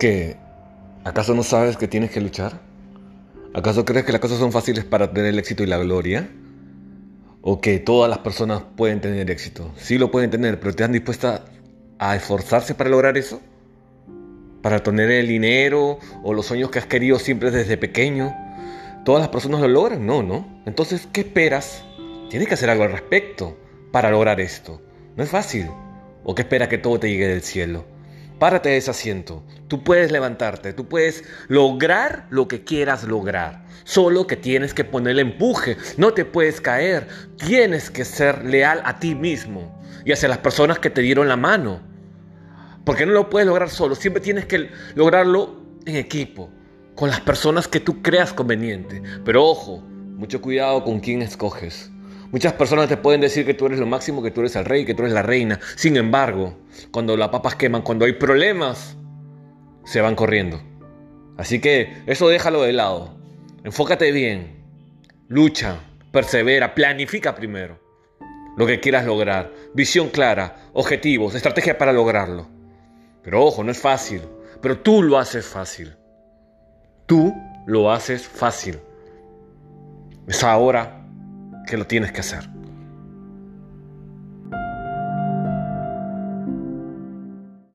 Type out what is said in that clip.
¿Qué? ¿Acaso no sabes que tienes que luchar? ¿Acaso crees que las cosas son fáciles para tener el éxito y la gloria? ¿O que todas las personas pueden tener éxito? Sí lo pueden tener, pero ¿te han dispuesta a esforzarse para lograr eso? ¿Para tener el dinero o los sueños que has querido siempre desde pequeño? ¿Todas las personas lo logran? No, ¿no? Entonces, ¿qué esperas? Tienes que hacer algo al respecto para lograr esto. No es fácil. ¿O qué esperas que todo te llegue del cielo? Párate de ese asiento. Tú puedes levantarte, tú puedes lograr lo que quieras lograr. Solo que tienes que poner el empuje, no te puedes caer. Tienes que ser leal a ti mismo y hacia las personas que te dieron la mano. Porque no lo puedes lograr solo, siempre tienes que lograrlo en equipo, con las personas que tú creas conveniente. Pero ojo, mucho cuidado con quién escoges. Muchas personas te pueden decir que tú eres lo máximo, que tú eres el rey, que tú eres la reina. Sin embargo, cuando las papas queman, cuando hay problemas, se van corriendo. Así que eso déjalo de lado. Enfócate bien. Lucha, persevera, planifica primero lo que quieras lograr. Visión clara, objetivos, estrategia para lograrlo. Pero ojo, no es fácil. Pero tú lo haces fácil. Tú lo haces fácil. Es ahora que lo tienes que hacer.